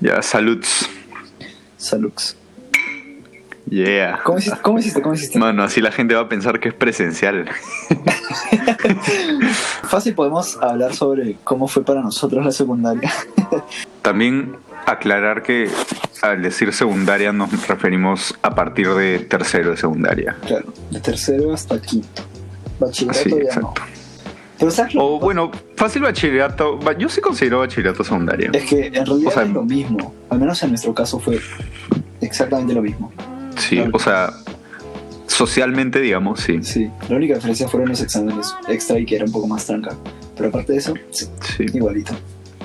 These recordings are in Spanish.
Ya, saluds. Salux. Yeah. ¿Cómo hiciste? ¿Cómo hiciste? ¿Cómo hiciste? Mano, así la gente va a pensar que es presencial. Fácil podemos hablar sobre cómo fue para nosotros la secundaria. También aclarar que al decir secundaria nos referimos a partir de tercero de secundaria. claro, de tercero hasta quinto. Bachillerato Sí, ya exacto. no. Pero ¿sabes lo O bueno, fácil bachillerato. ba- Yo sí considero bachillerato secundaria. Es que en realidad O sea, es lo mismo. Al menos en nuestro caso fue exactamente lo mismo. Sí, claro. o sea, socialmente, digamos, sí. Sí. La única diferencia fueron los exámenes extra y que era un poco más tranca. Pero aparte de eso, sí, Sí. igualito.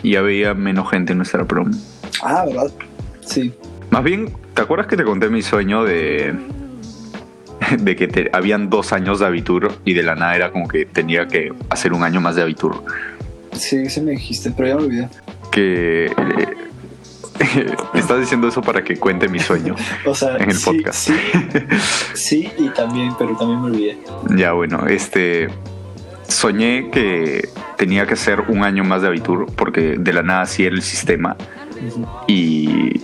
Y había menos gente en nuestra prom. Ah, ¿verdad? Sí. Más bien, ¿te acuerdas que te conté mi sueño de. De que te- habían dos años de abitur y de la nada era como que tenía que hacer un año más de abitur? Sí, sí me dijiste, pero ya me olvidé. Que. eh, estás diciendo eso para que cuente mi sueño O sea, en el sí, podcast. sí, sí y también, pero también me olvidé. Ya, bueno, este. Soñé que tenía que hacer un año más de abitur porque de la nada así era el sistema y,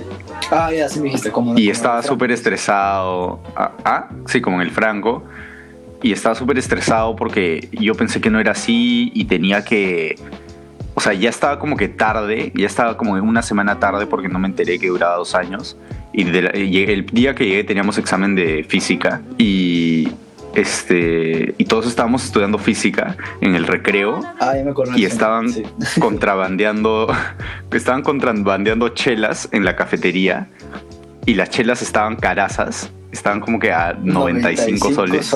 Ah, ya, sí me dijiste. Como, y como estaba súper estresado. Ah, ah, sí, como en el Franco. Y estaba súper estresado porque yo pensé que no era así y tenía que. O sea, ya estaba como que tarde, ya estaba como una semana tarde porque no me enteré que duraba dos años. Y la- el día que llegué teníamos examen de física y. Este, y todos estábamos estudiando física en el recreo Ah, ya me y estaban Sí. contrabandeando estaban contrabandeando chelas en la cafetería y las chelas estaban carazas estaban como que a 95, soles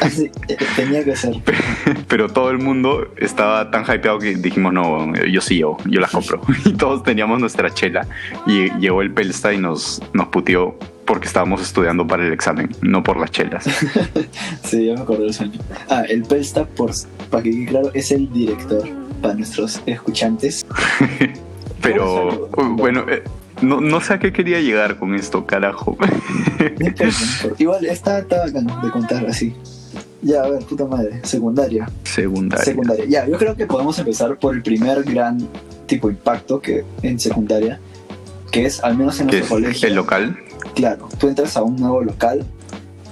Así, eh, tenía que ser. pero todo el mundo estaba tan hypeado que dijimos no yo sí yo yo las compro y todos teníamos nuestra chela y llegó el Pelsta y nos nos puteó porque estábamos estudiando para el examen no por las chelas Sí, ya me acordé del sueño. Ah, el Pelsta, por, para que quede claro, es el director para nuestros escuchantes. pero Bueno, eh, no, no sé a qué quería llegar con esto carajo. Igual está, está bacán de contar así. Ya, a ver, puta madre. Secundaria. secundaria Secundaria. Ya, yo creo que podemos empezar por el primer gran tipo impacto que en secundaria, que es al menos en nuestro es colegio. el local Claro, tú entras a un nuevo local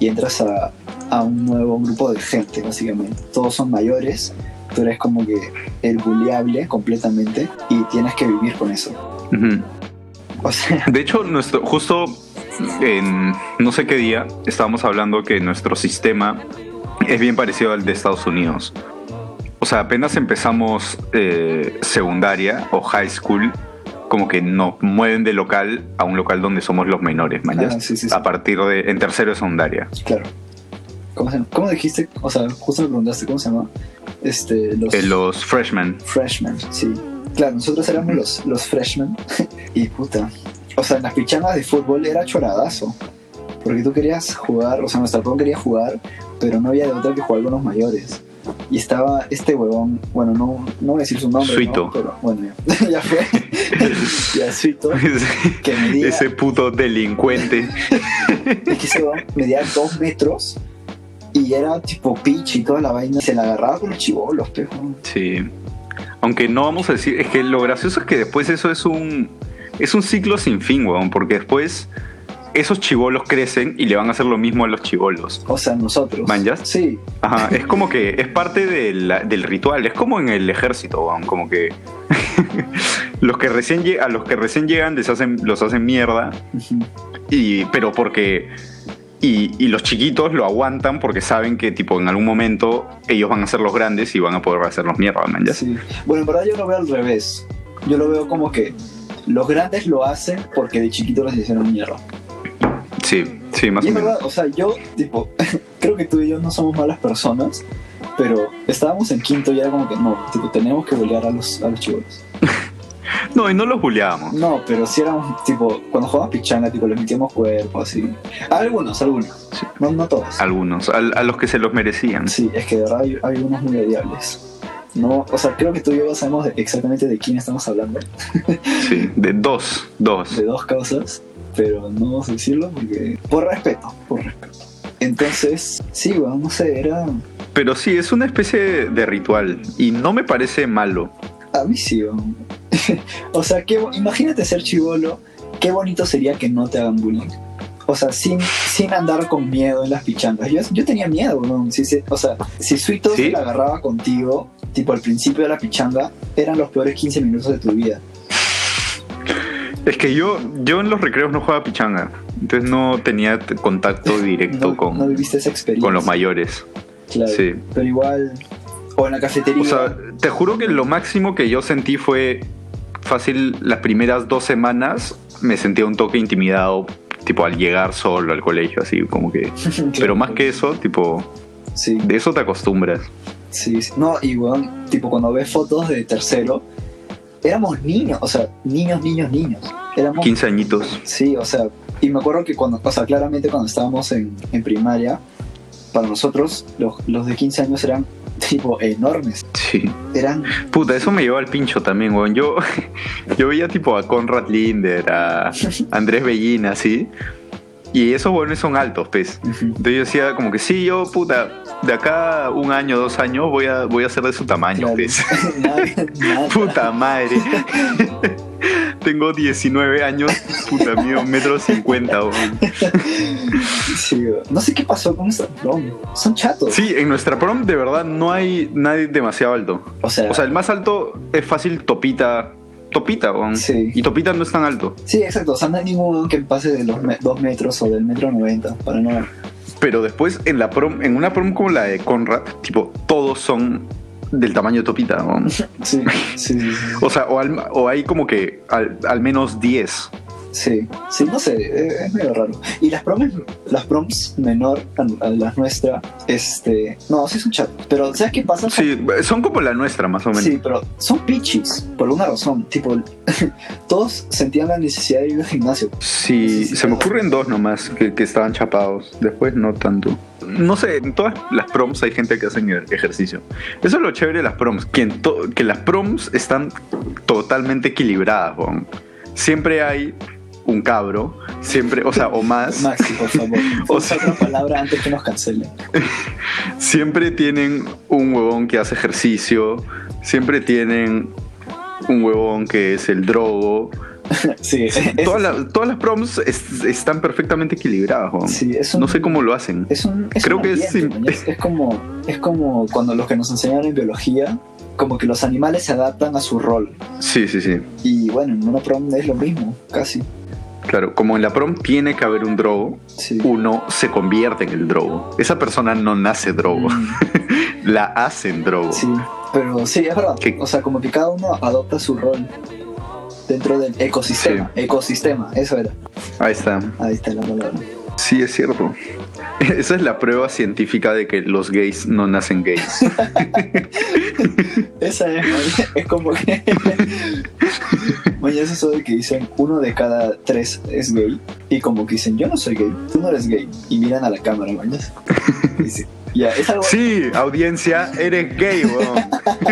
y entras a, a un nuevo grupo de gente, básicamente. Todos son mayores, tú eres como que el buleable completamente y tienes que vivir con eso. Ujú. O sea, De hecho, nuestro, justo en no sé qué día estábamos hablando que nuestro sistema es bien parecido al de Estados Unidos. O sea, apenas empezamos eh, secundaria o high school, como que nos mueven de local a un local donde somos los menores, ¿man? Ah, sí, sí, sí. A partir de en tercero de secundaria. claro. ¿Cómo, se- cómo dijiste? O sea, justo me preguntaste cómo se llama. Este, los, Eh, los freshmen. freshmen, sí. Claro, nosotros éramos los, los freshmen y puta. O sea, en las pichangas de fútbol era choradazo. Porque tú querías jugar, o sea, nuestra prom quería jugar, pero no había de otra que jugar con los mayores. Y estaba este huevón, bueno, no, no voy a decir su nombre, Suito. ¿no? pero bueno, ya, ya fue. ya Suito, que medía, Ese puto delincuente. es que ese huevón medía dos metros y era tipo pitch y toda la vaina. Se la agarraba con los chivolos, pero. Sí. Aunque no vamos a decir, es que lo gracioso es que después eso es un es un ciclo sin fin, weón, porque después esos chivolos crecen y le van a hacer lo mismo a los chivolos. O sea, nosotros. ¿Manjas? Sí, Ajá, es como que es parte del, del ritual, es como en el ejército, como que los que recién a los que recién llegan les hacen, los hacen mierda, y, pero porque y, y los chiquitos lo aguantan porque saben que tipo en algún momento ellos van a ser los grandes y van a poder hacerlos mierda, man, ¿ya? Sí. Bueno, en verdad yo lo veo al revés. Yo lo veo como que los grandes lo hacen porque de chiquitos les hicieron mierda. Sí, sí, más Y o menos. verdad, o sea, yo, tipo, creo que tú y yo no somos malas personas, pero estábamos en quinto y era como que no, tipo, tenemos que bolear a los, a los chivolos. No, y no los bulleábamos. No, pero si éramos, tipo, cuando jugábamos pichanga, tipo, les metíamos cuerpo, así. Algunos, algunos. Sí. No, no todos. Algunos, al- a, los que se los merecían. Sí, es que de verdad hay, hay unos muy odiables. No, o sea, creo que tú y yo sabemos exactamente de quién estamos hablando. Sí, de dos, dos. de dos causas, pero no vamos a decirlo porque. Por respeto, por respeto. Entonces, sí, bueno, no sé, era. Pero sí, es una especie de ritual y no me parece malo. A mí sí, weón. o sea, bo- imagínate ser chivolo, qué bonito sería que no te hagan bullying. O sea, sin, sin andar con miedo en las pichangas. Yo, yo tenía miedo, weón. Si se- o sea, si Suito ¿Sí? se la agarraba contigo, tipo al principio de la pichanga, eran los peores 15 minutos de tu vida. Es que yo, yo en los recreos no jugaba pichanga, entonces no tenía contacto directo No, con, no viviste esa experiencia. con los mayores. Claro. Sí. Pero igual, o en la cafetería. O sea, te juro que lo máximo que yo sentí fue fácil las primeras dos semanas me sentía un toque intimidado, tipo al llegar solo al colegio, así como que... Claro. Pero más que eso, tipo, Sí, de eso te acostumbras. sí, sí. No, y weón, tipo cuando ves fotos de tercero, éramos niños, o sea, niños, niños, niños. Éramos 15 añitos. Sí, o sea, y me acuerdo que cuando, o sea, claramente cuando estábamos en, en primaria, para nosotros los, los de 15 años eran tipo enormes. Sí. Eran, Puta, eso me llevó al pincho también, weón. Yo, yo veía tipo a Conrad Linder, a Andrés Bellina, así. Y esos weones son altos, pues. Entonces yo decía como que sí, yo, puta, de acá un año, dos años voy a, voy a ser de su tamaño, claro, pues. Puta madre. Tengo 19 años, puta mío, metro cincuenta, weón. Sí, weón. no sé qué pasó con nuestra prom. Son chatos. Sí, en nuestra prom de verdad no hay nadie demasiado alto. O sea, O sea, el más alto es fácil Topita. Topita, weón. Sí. Y Topita no es tan alto. sí, exacto. O sea, no hay ningún que pase de los 2 metros o del metro 90 para no. Pero después en la prom, en una prom como la de Conrad, tipo, todos son del tamaño de Topita, weón. Sí, sí, sí. sí. O sea, o, al- o hay como que al, al menos 10. Sí, sí, no sé, eh, es medio raro. Y las proms, las proms menor a, las nuestras, este, no, sí son chatos. Pero ¿sabes qué pasa? Sí, son como la nuestra, más o menos. Sí, pero son pichis, por una razón. Tipo, todos sentían la necesidad de ir al gimnasio. Sí, se me ocurren dos nomás que, que estaban chapados. Después no tanto. No sé, en todas las proms hay gente que hacen e- ejercicio. Eso es lo chévere de las proms. Que, en que las proms están totalmente equilibradas. weón. Siempre hay un cabro, siempre, o sea, o más. Maxi, por favor. O Usa sea- otra palabra antes que nos cancelen. Siempre tienen un huevón que hace ejercicio. Siempre tienen un huevón que es el drogo. Sí, es, Todas, las- todas las proms es- están perfectamente equilibradas. sí, un, No sé cómo lo hacen. Es un, es Creo un que es ambiente, es, es como, es como cuando los que nos enseñaron en biología, como que los animales se adaptan a su rol. Sí, sí, sí. Y bueno, en una prom es lo mismo, casi. Claro, como en la prom tiene que haber un drogo, Sí. uno se convierte en el drogo. Esa persona no nace drogo, Mm, la hacen drogo. sí, pero sí, es verdad. ¿Qué? O sea, como que cada uno adopta su rol dentro del ecosistema. Ecosistema, eso era. Ahí está. Ahí está la palabra. Sí, es cierto. Esa es la prueba científica de que los gays no nacen gays. Esa es, es como que. Es eso de que dicen uno de cada tres es gay. Y como que dicen, yo no soy gay, tú no eres gay. Y miran a la cámara, mañana. Ya, es algo. Sí, audiencia, eres gay, weón.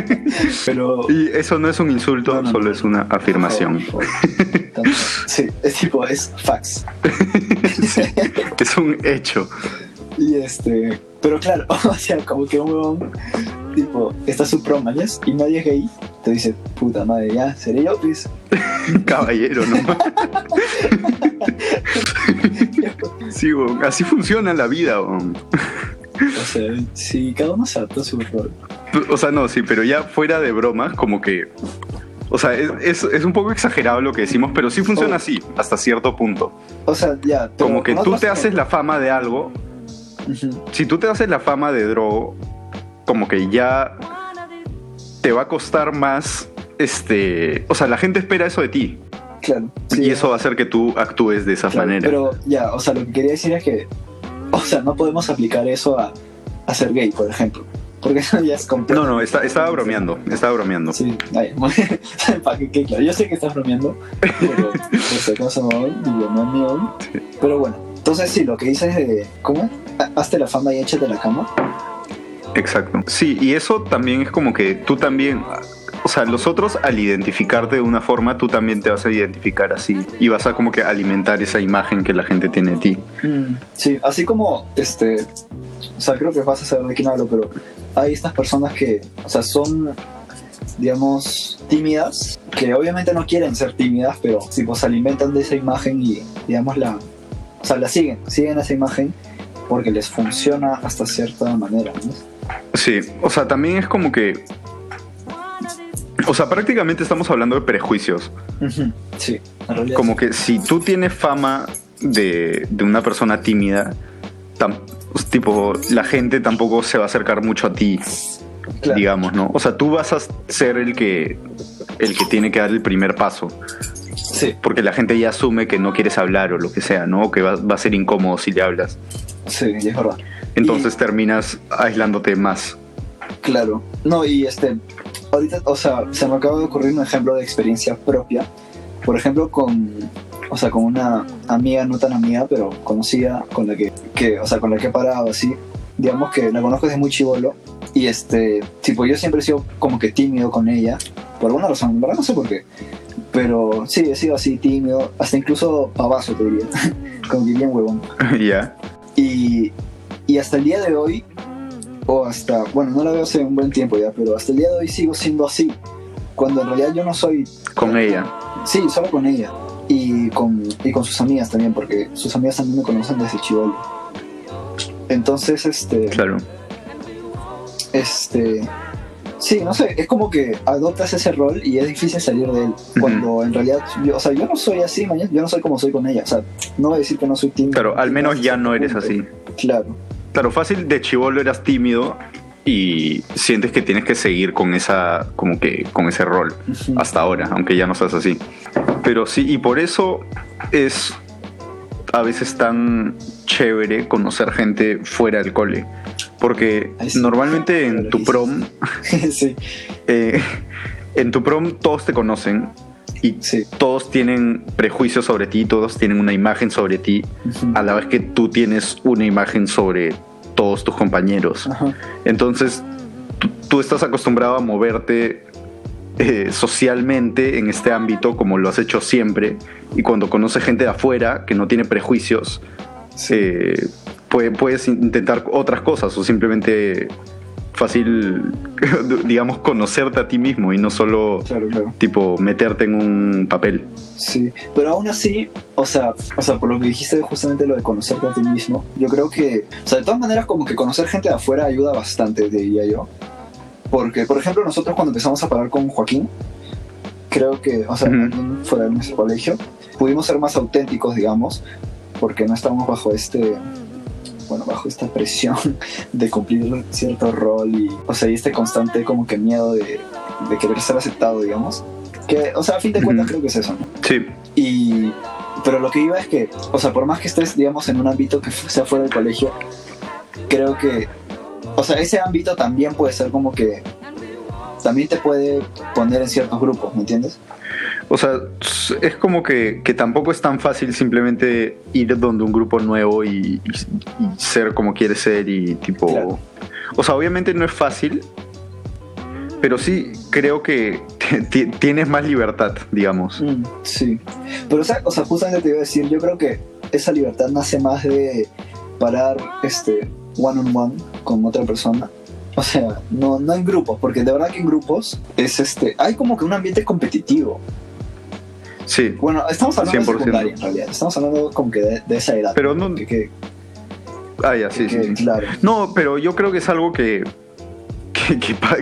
Pero. Y eso no es un insulto, No, no, solo no. es una afirmación. Sí, es tipo, es fax. Es un hecho. Y este. Pero claro, o sea, como que un huevón, tipo, está su pro, mañas, y nadie es gay. Te dice, puta madre, ya, seré yo, pues. Caballero, ¿no? Sí, weón. Así funciona la vida, weón. O sea, sí, cada uno se adapta a su rol. O sea, no, sí, pero ya fuera de bromas, como que. O sea, es, es- es un poco exagerado lo que decimos, pero sí funciona Oh. así, hasta cierto punto. O sea, ya. Como que tú te haces la fama de algo. Si tú te haces la fama de drogo, como que ya te va a costar más. Este. O sea, la gente espera eso de ti. Claro. sí, y eso va a hacer que tú actúes de esa claro, manera. Pero ya, o sea, lo que quería decir es que. O sea, no podemos aplicar eso a, a ser gay, por ejemplo. Porque eso ya es completo. No, no, está- estaba bromeando. Estaba bromeando. Sí, ay, para que quede claro. Yo sé que estás bromeando, pero acaso no, digo, no es mío. Sí. Pero bueno, entonces sí, lo que dices de. ¿Cómo? Ha- Hazte la fama y échate la cama. Exacto. Sí, y eso también es como que tú también, o sea, los otros al identificarte de una forma, tú también te vas a identificar así y vas a como que alimentar esa imagen que la gente tiene de ti. Sí, así como, este. O sea, creo que vas a saber de quién hablo, pero hay estas personas que, o sea, son. digamos, tímidas, que obviamente no quieren ser tímidas, pero tipo se alimentan de esa imagen y, digamos, la, o sea, la siguen, siguen esa imagen porque les funciona hasta cierta manera, ¿no? Sí, o sea, también es como que... O sea, prácticamente estamos hablando de prejuicios. Ujú, Sí, en realidad. Como que si tú tienes fama de, de una persona tímida, tam- tipo, la gente tampoco se va a acercar mucho a ti, Claro. digamos, ¿no? O sea, tú vas a ser el que, el que tiene que dar el primer paso, Sí, porque la gente ya asume que no quieres hablar o lo que sea, ¿no? O que va, va a ser incómodo si le hablas. sí, es verdad. Entonces terminas aislándote más. Claro. No, y este, ahorita, o sea, se me acaba de ocurrir un ejemplo de experiencia propia. Por ejemplo, con, o sea, con una amiga, no tan amiga, pero conocida, con la que, que o sea, con la que he parado así. Digamos que la conozco desde muy chivolo. Y este, tipo, yo siempre he sido como que tímido con ella. Por alguna razón, en verdad no sé por qué. Pero sí, he sido así tímido, hasta incluso pavazo, te diría. como que bien huevón. ya. Y, y hasta el día de hoy, o hasta, bueno, no la veo hace un buen tiempo ya, pero hasta el día de hoy sigo siendo así. Cuando en realidad yo no soy, Con ella. sí, solo con ella. Y con, y con sus amigas también, porque sus amigas también me conocen desde chivolo. Entonces, este, Claro. este, sí, no sé, es como que adoptas ese rol y es difícil salir de él. Cuando en realidad, yo, o sea, yo no soy así, mañana, yo no soy como soy con ella. O sea, no voy a decir que no soy tímido. Claro, al menos ya no eres así. Claro. Claro, fácil de chivolo eras tímido y sientes que tienes que seguir con esa, como que, con ese rol hasta ahora, aunque ya no seas así. Pero sí, y por eso es a veces tan chévere conocer gente fuera del cole. Porque Ay, sí. normalmente en tu prom, sí, eh, en tu prom todos te conocen y sí. todos tienen prejuicios sobre ti, todos tienen una imagen sobre ti, a la vez que tú tienes una imagen sobre todos tus compañeros. Entonces, tú, tú estás acostumbrado a moverte eh, socialmente en este ámbito como lo has hecho siempre y cuando conoces gente de afuera que no tiene prejuicios, Sí. eh, puede- puedes intentar otras cosas o simplemente fácil, digamos, conocerte a ti mismo y no solo Claro, claro. tipo meterte en un papel. Sí, pero aún así, o sea, o sea, por lo que dijiste justamente lo de conocerte a ti mismo, yo creo que, o sea, de todas maneras como que conocer gente de afuera ayuda bastante, diría yo. Porque, por ejemplo, nosotros cuando empezamos a parar con Joaquín, creo que, o sea, fuera de nuestro colegio, pudimos ser más auténticos, digamos, porque no estábamos bajo este, bueno, bajo esta presión de cumplir cierto rol y, o sea, y este constante como que miedo de, de querer ser aceptado, digamos. Que, o sea, a fin de cuentas creo que es eso, ¿no? Sí, Y, pero lo que iba es que, o sea, por más que estés, digamos, en un ámbito que sea fuera del colegio, creo que, o sea, ese ámbito también puede ser como que, también te puede poner en ciertos grupos, ¿me entiendes? O sea, es como que, que tampoco es tan fácil simplemente ir donde un grupo nuevo y, y- y ser como quieres ser y tipo... Claro. O sea, obviamente no es fácil, pero sí creo que ti- tienes más libertad, digamos. Mm, sí. Pero, o sea, o sea, justamente te iba a decir, yo creo que esa libertad nace más de parar este one on one con otra persona. O sea, no, no en grupos, porque de verdad que en grupos es este, hay como que un ambiente competitivo. Sí, Bueno, estamos hablando 100%. de secundaria en realidad. Estamos hablando como que de, de esa edad. pero no... Que, que- Ah, ya, sí, que- sí, sí. Claro. No, pero yo creo que es algo que,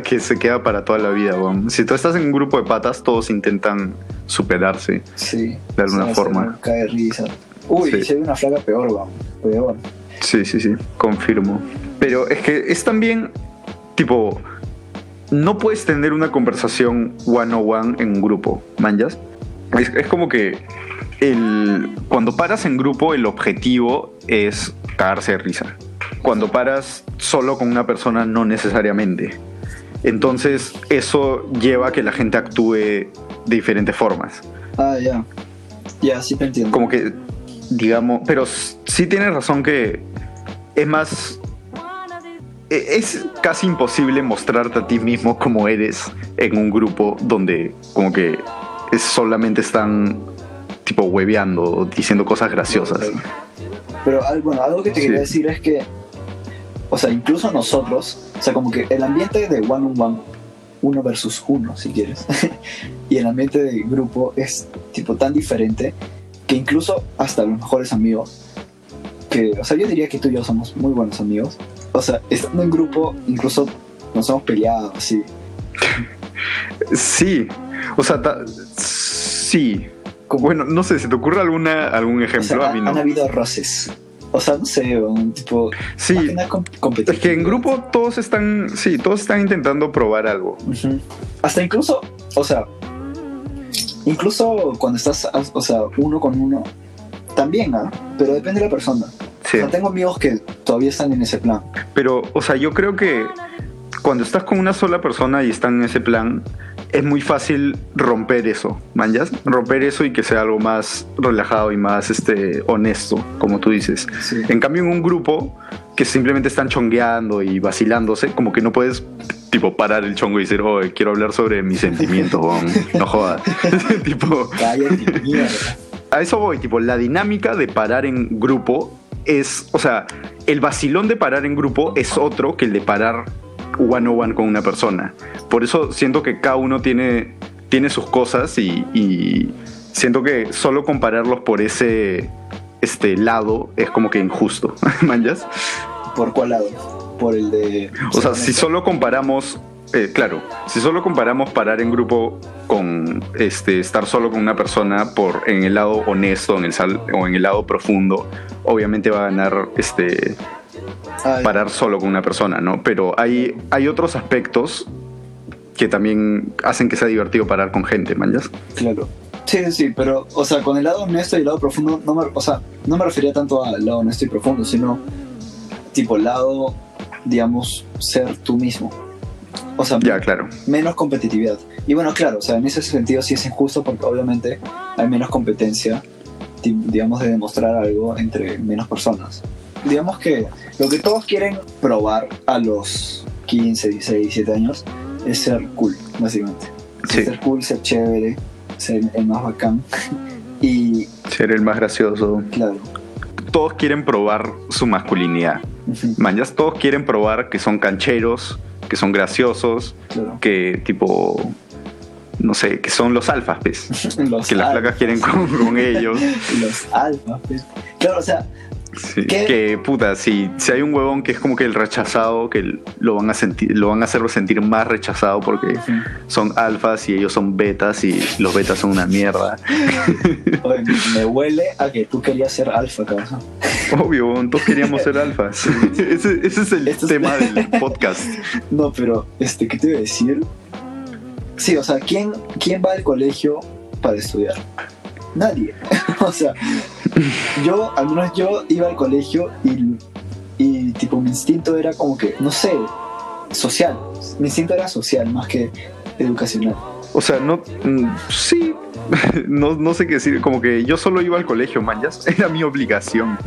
que, se queda para toda la vida. weón. Si tú estás en un grupo de patas, todos intentan superarse. Sí. De alguna forma. se Cae risa. Uy, Sí. si hay una flaga peor, vamos. Peor. Sí, sí, sí, confirmo. Pero es que es también, tipo, no puedes tener una conversación one on one en un grupo, manjas. Es, es como que el, cuando paras en grupo, el objetivo es cagarse de risa. Cuando paras solo con una persona, no necesariamente. Entonces, eso lleva a que la gente actúe de diferentes formas. Ah, ya. Ya, sí te entiendo. como que, digamos, pero sí tienes razón que es más, e- es casi imposible mostrarte a ti mismo como eres en un grupo donde como que es- solamente están tipo hueveando diciendo cosas graciosas. Pero bueno, algo que te Sí. quería decir es que, o sea, incluso nosotros, o sea, como que el ambiente de one on one uno versus uno, si quieres. y el ambiente de grupo es tipo tan diferente que incluso hasta los mejores amigos, que, o sea, yo diría que tú y yo somos muy buenos amigos. O sea, estando en grupo, incluso nos hemos peleado, así. Sí, o sea, sí. Bueno, no sé, ¿se te ocurre alguna, algún ejemplo? a mí no. Han habido roces. O sea, no sé, un tipo. Sí. Es que en grupo todos están. Sí, todos están intentando probar algo. Hasta incluso. O sea. Incluso cuando estás. O sea, uno con uno. También, ¿ah? Pero depende de la persona. O sea, tengo amigos que todavía están en ese plan. Pero, o sea, yo creo que cuando estás con una sola persona y están en ese plan, es muy fácil romper eso, manjas, romper eso y que sea algo más relajado y más este honesto, como tú dices. En cambio, en un grupo que simplemente están chongueando y vacilándose, como que no puedes tipo parar el chongo y decir, oh, quiero hablar sobre mis sentimientos, no jodas. tipo, a eso voy, tipo, la dinámica de parar en grupo es, o sea, el vacilón de parar en grupo es otro que el de parar one on one con una persona. Por eso siento que cada uno tiene, tiene sus cosas y, siento que solo compararlos por ese este lado es como que injusto. ¿Manjas? ¿Por cuál lado? Por el de. O sea, si solo comparamos. Eh, claro, si solo comparamos parar en grupo con este, estar solo con una persona por en el lado honesto en el o en el lado profundo, obviamente va a ganar este parar solo con una persona, ¿no? Pero hay, hay otros aspectos que también hacen que sea divertido parar con gente, ¿manjas? Claro. Sí, sí, pero, o sea, con el lado honesto y el lado profundo, no me, o sea, no me refería tanto al lado honesto y profundo, sino tipo lado, digamos, ser tú mismo. O sea, ya, claro. menos competitividad. Y bueno, claro, o sea, en ese sentido sí es injusto porque obviamente hay menos competencia, digamos, de demostrar algo entre menos personas digamos que lo que todos quieren probar a los 15, 16, 17 años es ser cool, básicamente. Ser cool, ser chévere, ser el más bacán y... Ser el más gracioso. Claro. Todos quieren probar su masculinidad. Uh todos quieren probar que son cancheros, que son graciosos, que tipo no sé, que son los alfas, pues. que las placas quieren con, con ellos. los alfas, pues. Claro, o sea, que puta, si, si hay un huevón que es como que el rechazado, que lo van a sentir, lo van a hacerlo sentir más rechazado porque son alfas y ellos son betas y los betas son una mierda. me huele a que tú querías ser alfa, cabrón. Obvio, todos queríamos ser alfas. ese, es el tema del podcast. No, pero este, ¿qué te iba a decir? Sí, o sea, ¿quién, quién va al colegio para estudiar? Nadie. o sea, yo, al menos yo iba al colegio y, y tipo mi instinto era como que, no sé, social. Mi instinto era social más que educacional. O sea, no, mm, sí, no, no, sé qué decir, como que yo solo iba al colegio, man, era mi obligación.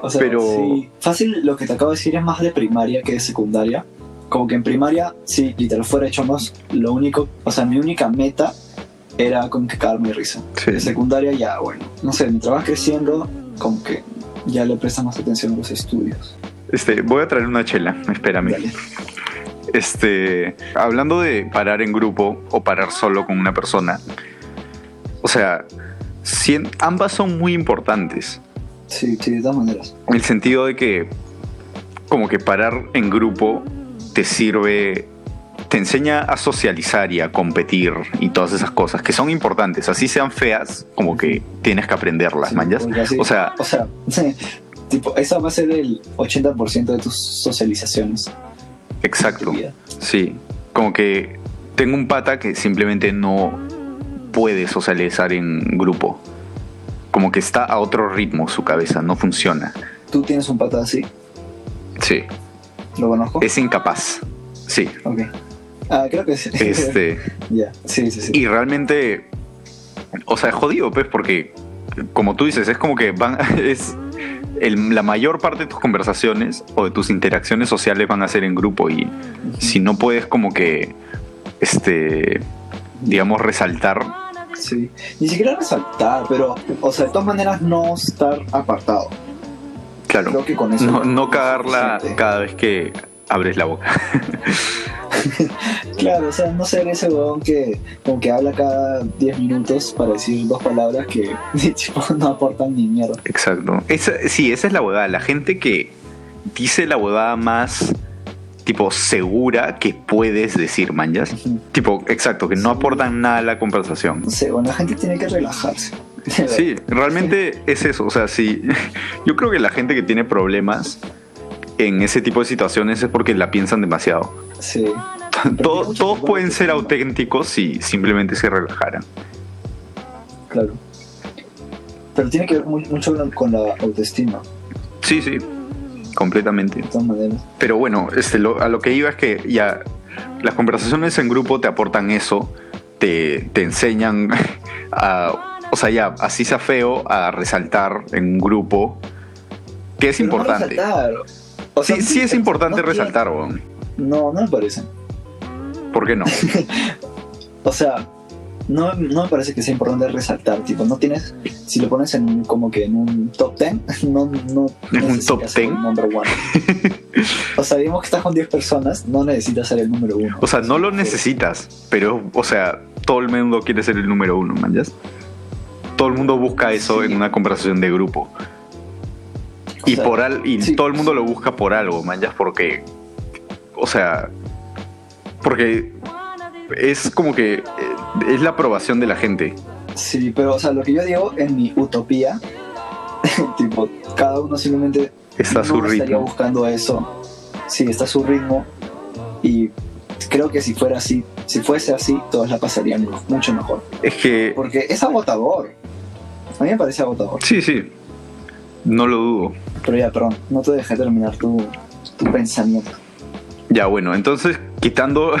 o sea, pero... Sí, fácil lo que te acabo de decir es más de primaria que de secundaria. Como que en primaria, sí, literal fuera hecho más, lo único, o sea, mi única meta era como que cagarme de risa. De secundaria ya, bueno, no sé, mientras vas creciendo, como que ya le prestas más atención a los estudios. Este, voy a traer una chela, espérame. Este, hablando de parar en grupo o parar solo con una persona, o sea, ambas son muy importantes. Sí, sí, de todas maneras. En el sentido de que, como que parar en grupo te sirve te enseña a socializar y a competir y todas esas cosas que son importantes, así sean feas, como que tienes que aprenderlas, sí, O sea, o sea, tipo, esa va a ser el 80% de tus socializaciones. Exacto. Sí, como que tengo un pata que simplemente no puede socializar en grupo. Como que está a otro ritmo su cabeza, no funciona. ¿Tú tienes un pata así? Sí. ¿Lo conozco? Es incapaz. Sí. Ok. Ah, creo que sí. Este. Ya, sí, sí, sí. Y realmente, o sea, es jodido, pues, porque, como tú dices, es como que van, es la mayor parte de tus conversaciones o de tus interacciones sociales van a ser en grupo y si no puedes como que, este, digamos, resaltar. Sí, ni siquiera resaltar, pero, o sea, de todas maneras no estar apartado. Claro. Creo que con eso. No, no cagarla cada vez que abres la boca. claro, o sea, no ser ese huevón que como que habla cada 10 minutos para decir dos palabras que tipo, no aportan ni mierda. Exacto. Esa, sí, esa es la huevada. La gente que dice la huevada más tipo segura que puedes decir, manjas. Tipo, exacto, que no aportan nada a la conversación. No sé, bueno, la gente tiene que relajarse. Sí, realmente es eso. O sea, sí, yo creo que la gente que tiene problemas en ese tipo de situaciones es porque la piensan demasiado. Sí. Todos, todos pueden ser auténticos si simplemente se relajaran. Claro. Pero tiene que ver mu- mucho con la autoestima, Sí, sí, completamente. de todas maneras. Pero bueno, este, lo- a lo que iba es que ya las conversaciones en grupo te aportan eso, te, te enseñan a, o sea, ya, así sea feo, a resaltar en un grupo, que es Pero no importante. resaltar. O sea, Sí, sí es importante no resaltar, weón. No, no me parece. ¿Por qué no? O sea, no, no me parece que sea importante resaltar. Tipo, no tienes. Si lo pones en como que en un top 10, no, no ¿En un top ser 10? el number one. o sea, digamos que estás con 10 personas, no necesitas ser el número uno. O sea, no lo necesitas, pero, o sea, todo el mundo quiere ser el número uno, man. ¿ya? Todo el mundo busca eso Sí. en una conversación de grupo. Y, sea, por al, y sí. todo el mundo lo busca por algo, man, ¿ya? porque, o sea, porque es como que eh, es la aprobación de la gente. Sí, pero o sea, lo que yo digo en mi utopía, tipo, cada uno simplemente Está a su no estaría ritmo. buscando eso. Sí, está a su ritmo. Y creo que si fuera así, si fuese así, todos la pasarían mucho mejor. Es que, Porque es agotador. A mí me parece agotador. sí, sí, no lo dudo. Pero ya, perdón, no te dejé terminar tu, tu pensamiento. Ya, bueno, entonces quitando,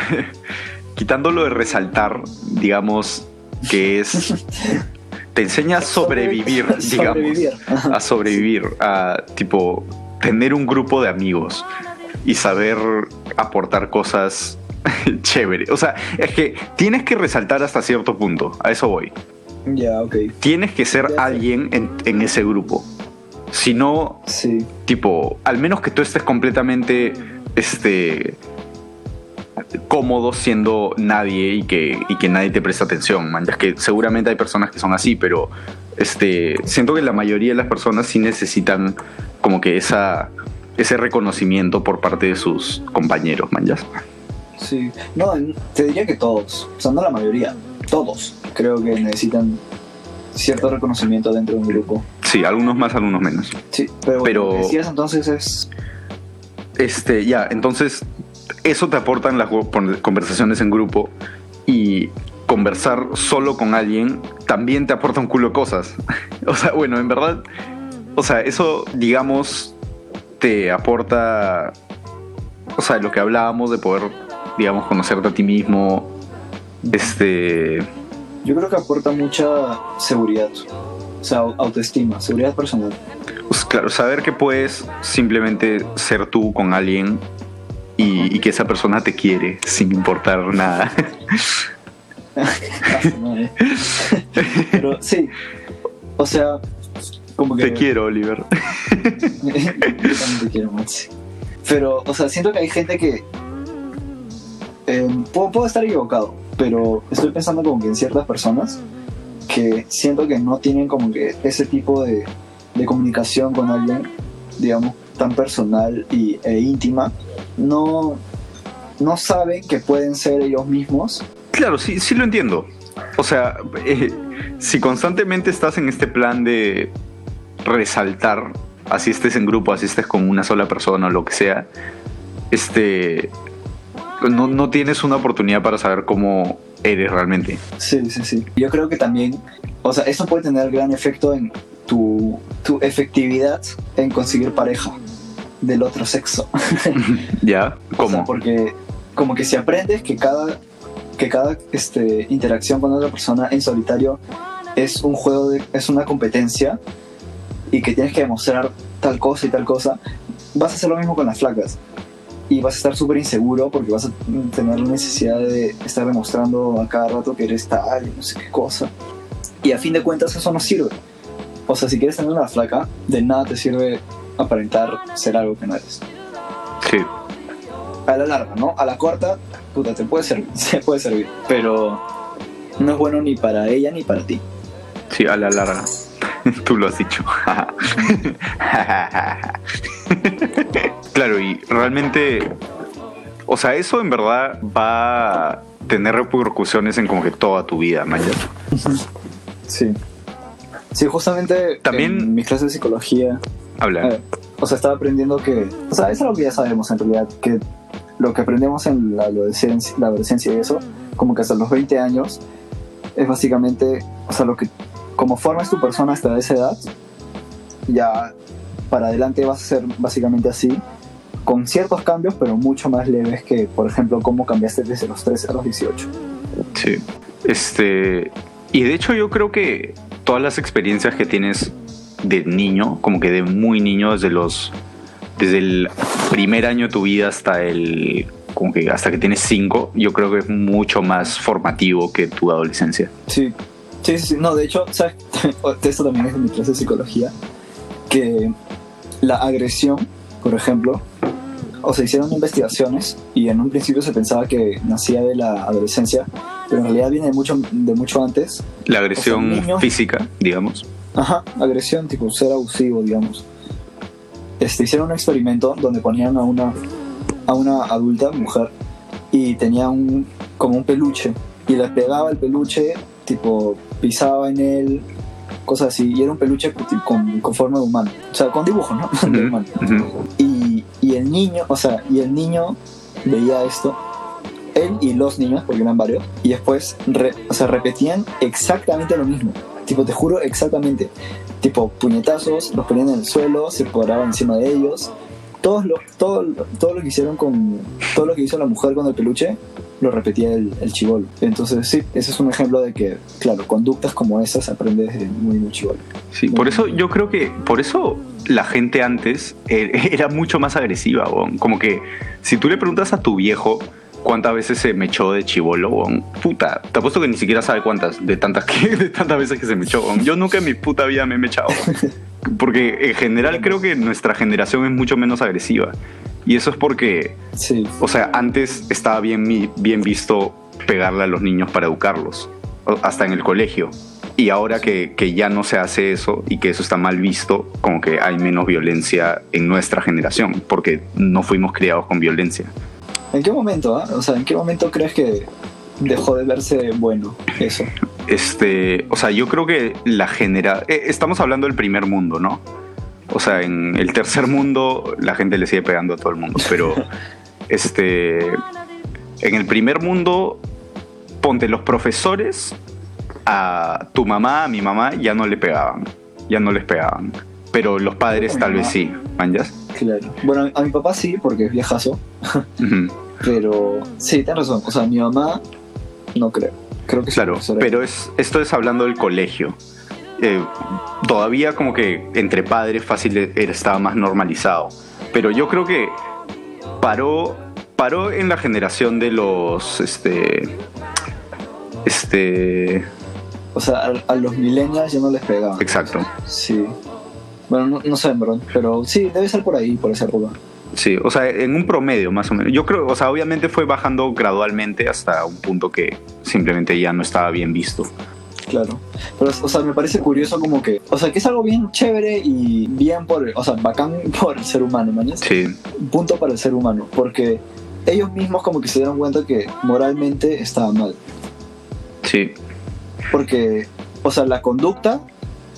quitando lo de resaltar, digamos que es, te enseña a sobrevivir, digamos. Sobrevivir. A sobrevivir, a tipo tener un grupo de amigos y saber aportar cosas chéveres. O sea, es que tienes que resaltar hasta cierto punto, a eso voy. Ya, ok. Tienes que ser alguien en, en ese grupo. Si no, Sí. tipo, al menos que tú estés completamente este cómodo siendo nadie y que, y que nadie te presta atención, man. Ya es que seguramente hay personas que son así, pero este siento que la mayoría de las personas sí necesitan como que esa ese reconocimiento por parte de sus compañeros, man. ya. Sí. No, te diría que todos. O sea, no la mayoría. Todos. Creo que necesitan cierto reconocimiento dentro de un grupo. Sí, algunos más, algunos menos. Sí, pero, lo que decías entonces es. Este, ya, entonces eso te aportan las conversaciones en grupo y conversar solo con alguien también te aporta un culo de cosas. o sea, bueno, en verdad, o sea, eso, digamos, te aporta, o sea, lo que hablábamos de poder, digamos, conocerte a ti mismo, este, Yo creo que aporta mucha seguridad. O sea, au- autoestima, seguridad personal. pues, claro, saber que puedes simplemente ser tú con alguien y, y que esa persona te quiere sin importar nada. Pero sí. O sea, como que. Te quiero, Oliver. Yo también te quiero, Maxi. Pero, o sea, siento que hay gente que. eh, puedo, puedo estar equivocado, pero estoy pensando como que en ciertas personas que siento que no tienen como que ese tipo de, de comunicación con alguien, digamos, tan personal y, e íntima, no, no saben que pueden ser ellos mismos. Claro, sí, sí lo entiendo. O sea, eh, si constantemente estás en este plan de resaltar, así estés en grupo, así estés con una sola persona o lo que sea, este, no, no tienes una oportunidad para saber cómo eres realmente. Sí, sí, sí. Yo creo que también, o sea, esto puede tener gran efecto en tu, tu efectividad en conseguir pareja del otro sexo. ¿Ya? O sea, ¿Cómo? porque como que si aprendes que cada, que cada este, interacción con otra persona en solitario es un juego, de, es una competencia y que tienes que demostrar tal cosa y tal cosa, vas a hacer lo mismo con las flacas. Y vas a estar súper inseguro porque vas a tener la necesidad de estar demostrando a cada rato que eres tal y no sé qué cosa. Y a fin de cuentas eso no sirve. O sea, si quieres tener una flaca, de nada te sirve aparentar ser algo que no eres. Sí. a la larga, ¿no? A la corta, puta, te puede servir, se puede servir, pero no es bueno ni para ella ni para ti. Sí, a la larga. Tú lo has dicho. claro, y realmente, o sea, eso en verdad va a tener repercusiones en como que toda tu vida, Maya. Sí. Sí, justamente También- en mis clases de psicología, Habla. eh, o sea, estaba aprendiendo que, o sea, es algo que ya sabemos en realidad, que lo que aprendemos en la adolescencia, la adolescencia y eso, como que hasta los 20 años, es básicamente, o sea, lo que, como formas tu persona hasta esa edad, ya para adelante vas a ser básicamente así, con ciertos cambios, pero mucho más leves que, por ejemplo, cómo cambiaste desde los 13 a los 18. Sí. Este. Y de hecho, yo creo que todas las experiencias que tienes de niño, como que de muy niño, desde los. Desde el primer año de tu vida hasta el. Como que hasta que tienes cinco, yo creo que es mucho más formativo que tu adolescencia. Sí, sí, sí, sí. No, de hecho, ¿sabes? Esto también es de mi clase de psicología, que la agresión, por ejemplo, o se hicieron investigaciones y en un principio se pensaba que nacía de la adolescencia, pero en realidad viene de mucho, de mucho antes. La agresión O sea, niños- física, digamos. Ajá, agresión, tipo ser abusivo, digamos. Este, hicieron un experimento donde ponían a una, a una adulta, mujer, y tenía un, como un peluche, y le pegaba el peluche, tipo, pisaba en él, cosas así, y era un peluche con, con, forma de humano, o sea, con dibujos, ¿no? De. Y, y el niño, o sea, y el niño veía esto, él y los niños, porque eran varios, y después, re- o sea, repetían exactamente lo mismo. Tipo, te juro, exactamente. Tipo, puñetazos, los ponían en el suelo, se paraban encima de ellos. Todos los, todo, todo lo que hicieron con. Todo lo que hizo la mujer con el peluche, lo repetía el, el chivolo. Entonces, sí, ese es un ejemplo de que, claro, conductas como esas se aprende desde muy, muy chivolo. Sí, por eso yo creo que por eso la gente antes eh, era mucho más agresiva, weón. como que si tú le preguntas a tu viejo cuántas veces se me echó de chivolo, weón, puta, te apuesto que ni siquiera sabe cuántas de tantas que de tantas veces que se me echó. weón. Yo nunca en mi puta vida me he echado. Porque en general creo que nuestra generación es mucho menos agresiva. Y eso es porque, Sí, o sea, antes estaba bien, bien visto pegarle a los niños para educarlos, hasta en el colegio. Y ahora que, que ya no se hace eso y que eso está mal visto, como que hay menos violencia en nuestra generación, porque no fuimos criados con violencia. ¿En qué momento, ah? O sea, ¿en qué momento crees que dejó de verse bueno eso? Este, o sea, yo creo que la genera... eh, estamos hablando del primer mundo, ¿no? O sea, en el tercer mundo la gente le sigue pegando a todo el mundo, pero este, en el primer mundo, ponte los profesores a tu mamá, a mi mamá, ya no le pegaban, ya no les pegaban, pero los padres tal vez sí, ¿manjas? Claro. Bueno, a mi papá sí, porque es viejazo, pero sí, tienes razón. O sea, mi mamá no creo. Creo que sí. Claro, pero es, esto es hablando del colegio. Eh, todavía como que entre padres fácil e- estaba más normalizado. Pero yo creo que paró, paró en la generación de los, este, este, O sea, a, a los millennials ya no les pegaban. exacto. Sí. Bueno, no, no sé, pero sí, debe ser por ahí, por esa ruta. Sí, o sea, en un promedio más o menos. Yo creo, o sea, obviamente fue bajando gradualmente hasta un punto que simplemente ya no estaba bien visto. Claro. Pero, o sea, me parece curioso como que, o sea, que es algo bien chévere y bien por, o sea, bacán por el ser humano, ¿mañas? Sí, punto para el ser humano, porque ellos mismos como que se dieron cuenta que moralmente estaba mal. sí, Porque, o sea, la conducta,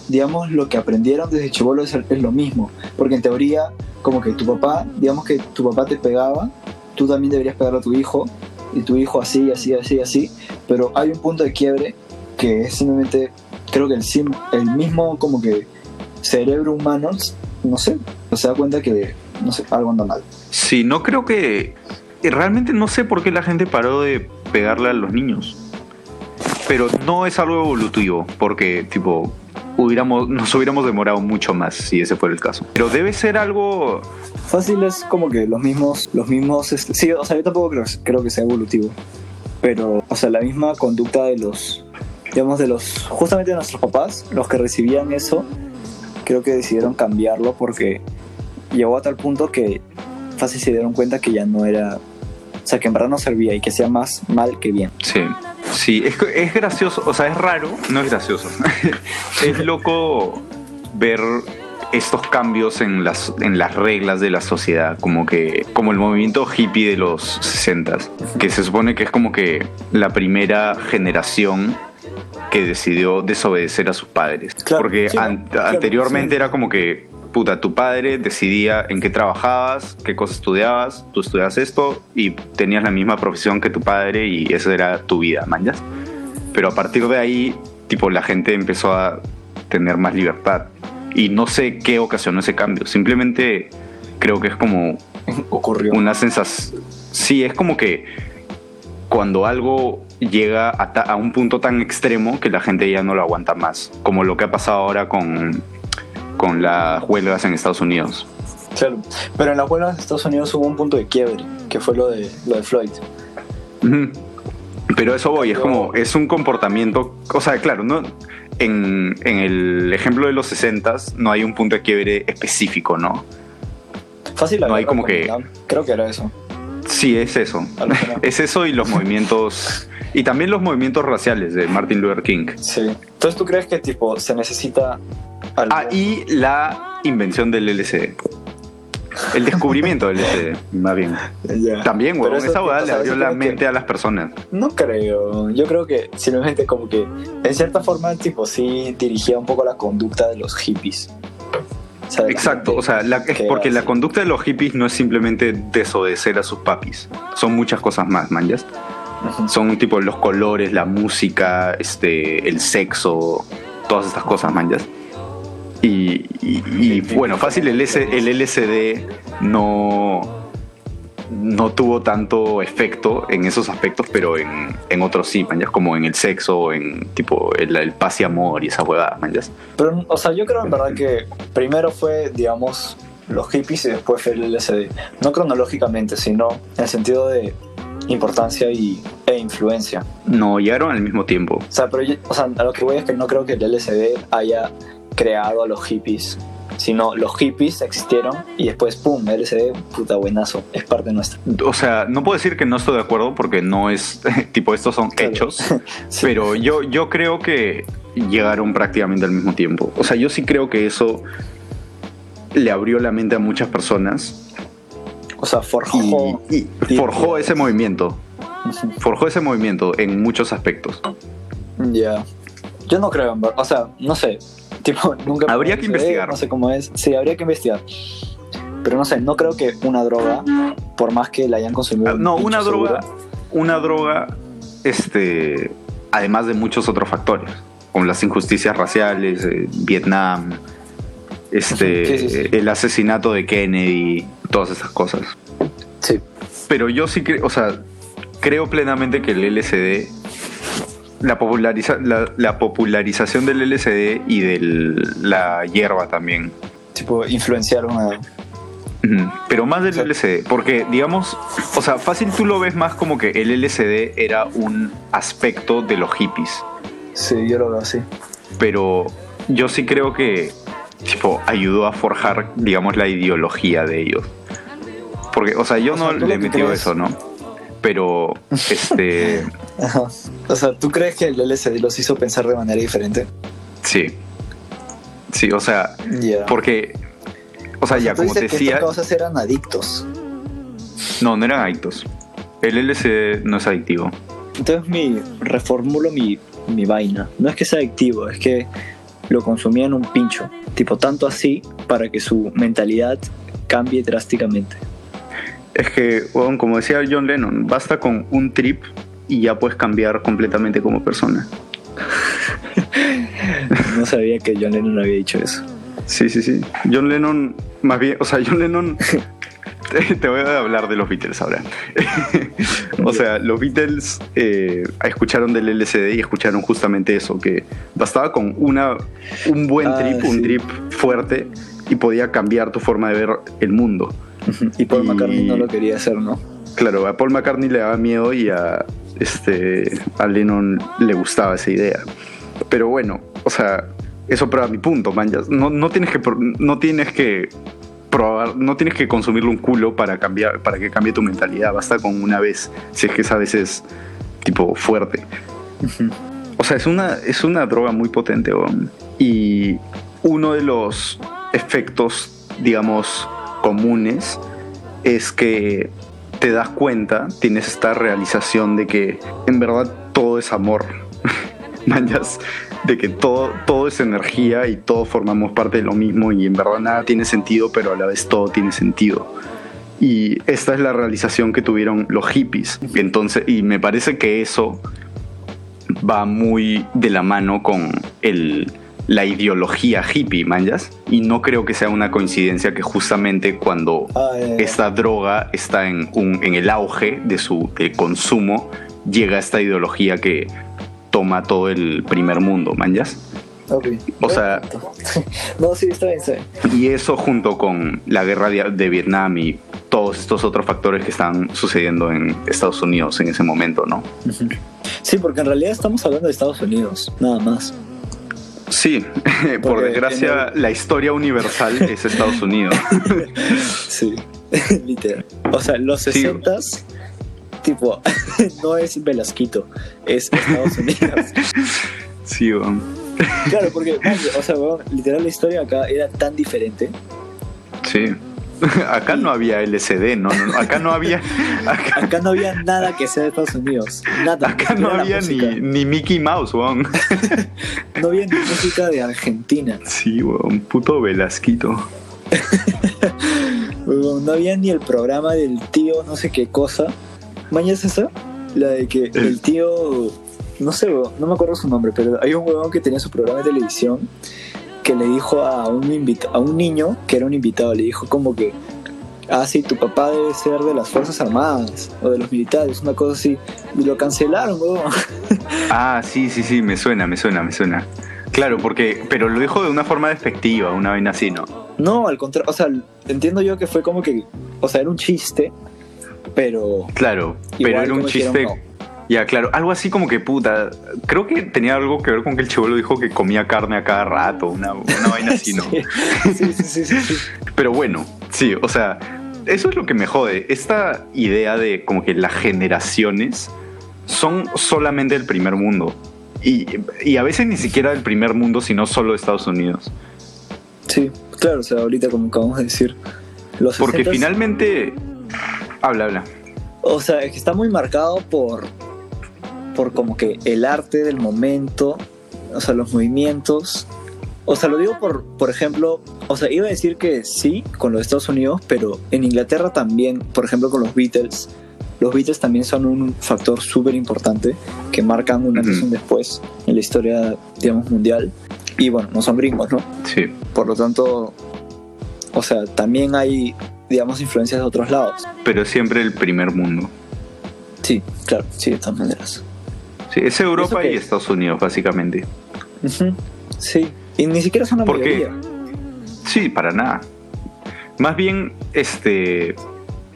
digamos, lo que aprendieron desde chivolo es, es lo mismo. Porque en teoría, como que tu papá, digamos que tu papá te pegaba, tú también deberías pegar a tu hijo, y tu hijo así, así, así, así. Pero hay un punto de quiebre que es simplemente, creo que el, el mismo como que cerebro humano, no sé, se da cuenta que, no sé, algo anda mal. Sí, no creo que. Realmente no sé por qué la gente paró de pegarle a los niños. Pero no es algo evolutivo, porque, tipo, hubiéramos, nos hubiéramos demorado mucho más si ese fuera el caso. Pero debe ser algo. Fácil es como que los mismos, los mismos, este, sí, o sea, yo tampoco creo, creo que sea evolutivo, pero, o sea, la misma conducta de los, digamos, de los, justamente de nuestros papás, los que recibían eso, creo que decidieron cambiarlo porque llegó a tal punto que fácil se dieron cuenta que ya no era O sea, que en verdad no servía y que sea más mal que bien. Sí. Sí, es, es gracioso, o sea, es raro, no es gracioso. es loco ver estos cambios en las, en las reglas de la sociedad, como que como el movimiento hippie de los 60, que se supone que es como que la primera generación que decidió desobedecer a sus padres. Porque anteriormente era como que, puta, tu padre decidía en qué trabajabas, qué cosas estudiabas, tú estudias esto y tenías la misma profesión que tu padre y esa era tu vida, manjas. Pero a partir de ahí, tipo, la gente empezó a tener más libertad y no sé qué ocasionó ese cambio. Simplemente creo que es como ocurrió una sensación. Sí, es como que cuando algo llega a, un punto tan extremo que la gente ya no lo aguanta más, como lo que ha pasado ahora con, con las huelgas en Estados Unidos. Claro, pero en las huelgas en Estados Unidos hubo un punto de quiebre, que fue lo de, lo de Floyd. Pero eso voy, es como, es un comportamiento, o sea, claro, no, en, el ejemplo de los 60 no hay un punto de quiebre específico, ¿no? Fácil, no hay como que... Creo que era eso. Sí, es eso. es eso y los movimientos... y también los movimientos raciales de Martin Luther King. Sí. Entonces, ¿tú crees que tipo se necesita... Ah, y la invención del LCD. El descubrimiento del LCD, más bien. También, güey, esa boda le abrió la mente a las personas. No creo. Yo creo que simplemente como que, en cierta forma, tipo, sí dirigía un poco la conducta de los hippies. Exacto, o sea, porque la conducta de los hippies no es simplemente desobedecer a sus papis. Son muchas cosas más, man. Son tipo los colores, la música, este, el sexo, todas estas cosas, man. Y, bueno, fácil, el, el LCD no, no tuvo tanto efecto en esos aspectos, pero en, en otros sí, man, como en el sexo, en tipo el, paz y amor y esa huevada, man, Pero, o sea, yo creo en verdad que primero fue, digamos, los hippies y después fue el LSD. No cronológicamente, sino en el sentido de importancia y, e influencia. No, llegaron al mismo tiempo. O sea, pero o sea, a lo que voy es que no creo que el LSD haya creado a los hippies, sino los hippies existieron y después, ¡pum!, LSD, puta buenazo, es parte nuestra. O sea, no puedo decir que no estoy de acuerdo porque no es, tipo, estos son hechos, pero yo, yo creo que llegaron prácticamente al mismo tiempo. O sea, yo sí creo que eso le abrió la mente a muchas personas. O sea, forjó. Y, forjó ese movimiento. Forjó ese movimiento en muchos aspectos. Ya. Yo no creo, o sea, no sé, Tipo, nunca habría que investigar. No sé cómo es. Sí, habría que investigar. Pero no sé, no creo que una droga, por más que la hayan consumido. Ah, no, una droga. Una droga, este. Además de muchos otros factores, como las injusticias raciales, eh, Vietnam, este, el asesinato de Kennedy, todas esas cosas. Sí. Pero yo sí creo, o sea, creo plenamente que el LSD la, populariza, la, popularización del LSD y de la hierba también. Tipo, influenciaron a... Pero más del LSD, porque digamos, o sea, fácil tú lo ves más como que el LSD era un aspecto de los hippies. Sí, yo lo veo así. Pero yo sí creo que, tipo, ayudó a forjar, digamos, la ideología de ellos. Porque, o sea, yo no le he metido eso, ¿no? Pero, este. O sea, ¿tú crees que el LSD los hizo pensar de manera diferente? Sí. Sí, o sea, porque. O sea, ya, como te decía. Que cosas eran adictos. No, no eran adictos. El LSD no es adictivo. Entonces, mi, reformulo mi, mi vaina. No es que sea adictivo, es que lo consumían un pincho. Tipo, tanto así para que su mentalidad cambie drásticamente. Es que, bueno, como decía John Lennon, basta con un trip y ya puedes cambiar completamente como persona. no sabía que John Lennon había dicho eso. Sí, sí, sí. John Lennon, más bien, o sea, John Lennon. te voy a hablar de los Beatles ahora. o sea, los Beatles eh, escucharon del LCD y escucharon justamente eso, que bastaba con una, un buen ah, trip, un trip fuerte y podía cambiar tu forma de ver el mundo. Y Paul McCartney no lo quería hacer, ¿no? Claro, a Paul McCartney le daba miedo y a, este, a Lennon le gustaba esa idea. Pero bueno, o sea, eso prueba mi punto, man. No, no, tienes que, no tienes que probar, no tienes que consumirlo un culo para cambiar, para que cambie tu mentalidad, basta con una vez, si es que esa vez es tipo fuerte. O sea, es una, es una droga muy potente, y uno de los efectos, digamos, comunes es que te das cuenta, tienes esta realización de que en verdad todo es amor. Manjas, de que todo, todo es energía y todos formamos parte de lo mismo y en verdad nada tiene sentido, pero a la vez todo tiene sentido. Y esta es la realización que tuvieron los hippies. Entonces, y me parece que eso va muy de la mano con el, la ideología hippie, manjas. Y no creo que sea una coincidencia que justamente cuando ah, esta droga está en, un, en el auge de su consumo, llega esta ideología que toma todo el primer mundo, manjas. O sea, no, sí, está bien, Y eso junto con la guerra de Vietnam y todos estos otros factores que están sucediendo en Estados Unidos en ese momento, ¿no? Sí, porque en realidad estamos hablando de Estados Unidos, nada más. Sí, por desgracia la historia universal es Estados Unidos. sí, literal. O sea, los 60 tipo, no es Velasquito, es Estados Unidos. Sí, vamos. Claro, porque, o sea, literal la historia acá era tan diferente. Sí. Acá no había LCD, no, no, acá no había. Acá, no había nada que sea de Estados Unidos. Nada. Acá no había ni, ni, Mickey Mouse, weón. No había ni música de Argentina. Sí, weón, puto Velasquito. no había ni el programa del tío, no sé qué cosa. ¿Mañana es esa? La de que el tío. No sé, no me acuerdo su nombre, pero hay un huevón que tenía su programa de televisión que le dijo a un, a un niño que era un invitado, le dijo como que, ah, sí, tu papá debe ser de las Fuerzas Armadas o de los militares, una cosa así. Y lo cancelaron, weón. Ah, sí, sí, sí, me suena, me suena, me suena. Claro, porque, pero lo dijo de una forma despectiva, una vaina así, ¿no? No, al contrario, o sea, entiendo yo que fue como que, o sea, era un chiste, pero... Claro, pero era un chiste... Ya, claro, algo así como que puta. Creo que tenía algo que ver con que el chivolo dijo que comía carne a cada rato, una, vaina así, ¿no? sí, sí, sí, sí, Pero bueno, sí, o sea, eso es lo que me jode. Esta idea de como que las generaciones son solamente el primer mundo. Y, y a veces ni siquiera del primer mundo, sino solo de Estados Unidos. Sí, claro, o sea, ahorita como acabamos de decir. Los Porque finalmente. Habla, habla. O sea, es que está muy marcado por por como que el arte del momento, o sea, los movimientos. O sea, lo digo por, por ejemplo, o sea, iba a decir que sí con los Estados Unidos, pero en Inglaterra también, por ejemplo, con los Beatles, los Beatles también son un factor súper importante que marcan un antes y un después en la historia, digamos, mundial. Y bueno, no son gringos, ¿no? Sí. Por lo tanto, o sea, también hay, digamos, influencias de otros lados. Pero siempre el primer mundo. Sí, claro, sí, de todas maneras. Sí, es Europa y Estados Unidos, básicamente. Sí, y ni siquiera son una Porque, Sí, para nada. Más bien, este,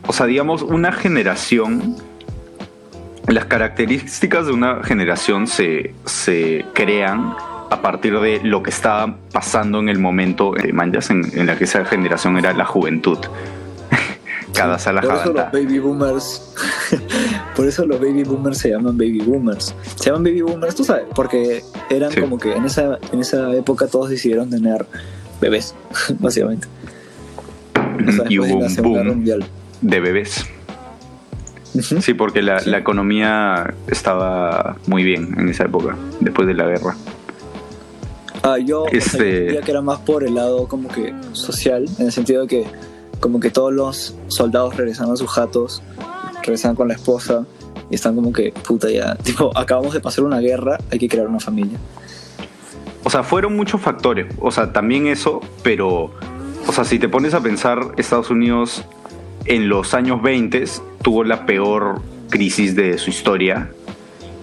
o sea, digamos, una generación, las características de una generación se, se crean a partir de lo que estaba pasando en el momento de manjas en, en la que esa generación era la juventud cada Por eso los baby boomers. por eso los baby boomers se llaman baby boomers. Se llaman baby boomers, tú sabes, porque eran como que en esa, en esa época todos decidieron tener bebés, básicamente. y hubo un boom de bebés. Sí, porque la, la, economía estaba muy bien en esa época, después de la guerra. Ah, yo este... diría que era más por el lado como que social, en el sentido de que como que todos los soldados regresan a sus jatos, regresan con la esposa y están como que, puta ya, tipo, acabamos de pasar una guerra, hay que crear una familia. O sea, fueron muchos factores, o sea, también eso, pero, o sea, si te pones a pensar, Estados Unidos en los años 20 tuvo la peor crisis de su historia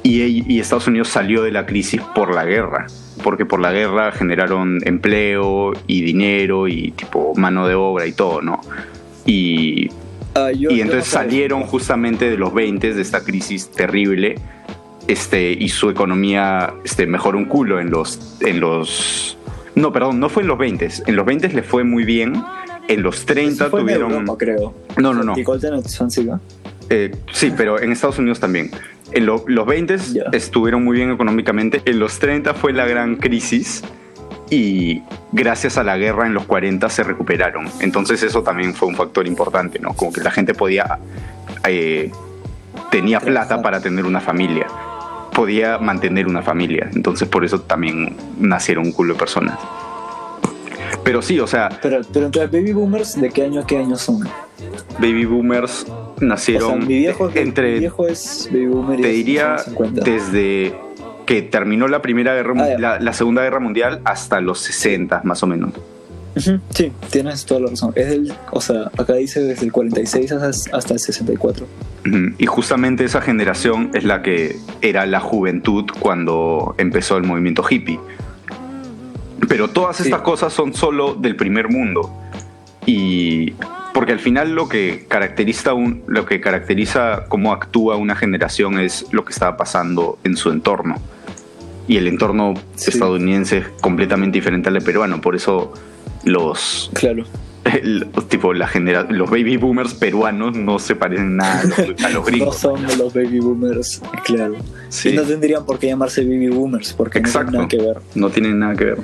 y, y Estados Unidos salió de la crisis por la guerra porque por la guerra generaron empleo y dinero y tipo mano de obra y todo, ¿no? Y, ah, y entonces salieron justamente de los 20 de esta crisis terrible este, y su economía este, mejoró un culo en los, en los... No, perdón, no fue en los 20, en los 20 le fue muy bien en los 30 Eso fue en tuvieron... Europa, creo. No, no, no. Eh, sí, pero en Estados Unidos también. En lo- los 20 Ya. estuvieron muy bien económicamente. En los 30 fue la gran crisis y gracias a la guerra en los 40 se recuperaron. Entonces eso también fue un factor importante, ¿no? Como que la gente podía... eh, tenía plata para tener una familia. Podía mantener una familia. Entonces por eso también nacieron un culo de personas. Pero sí, o sea, Pero, pero entre baby boomers, ¿de qué año a qué año son? baby boomers nacieron o sea, mi viejo, entre mi viejo es baby boomer y te diría 50. desde que terminó la primera guerra Ah, la, la segunda guerra mundial hasta los 60 más o menos Sí, tienes toda la razón. Es del, o sea, acá dice desde el 46 hasta, hasta el 64. Ujú. y justamente esa generación es la que era la juventud cuando empezó el movimiento hippie pero todas Sí. estas cosas son solo del primer mundo y porque al final lo que caracteriza un, lo que caracteriza cómo actúa una generación es lo que está pasando en su entorno y el entorno Sí. estadounidense es completamente diferente al peruano por eso los Claro. el- tipo la genera los baby boomers peruanos no se parecen nada a los, a los No gringos son de los baby boomers, claro. Sí, Y no tendrían por qué llamarse baby boomers, porque Exacto. no tienen nada que ver. no tienen nada que ver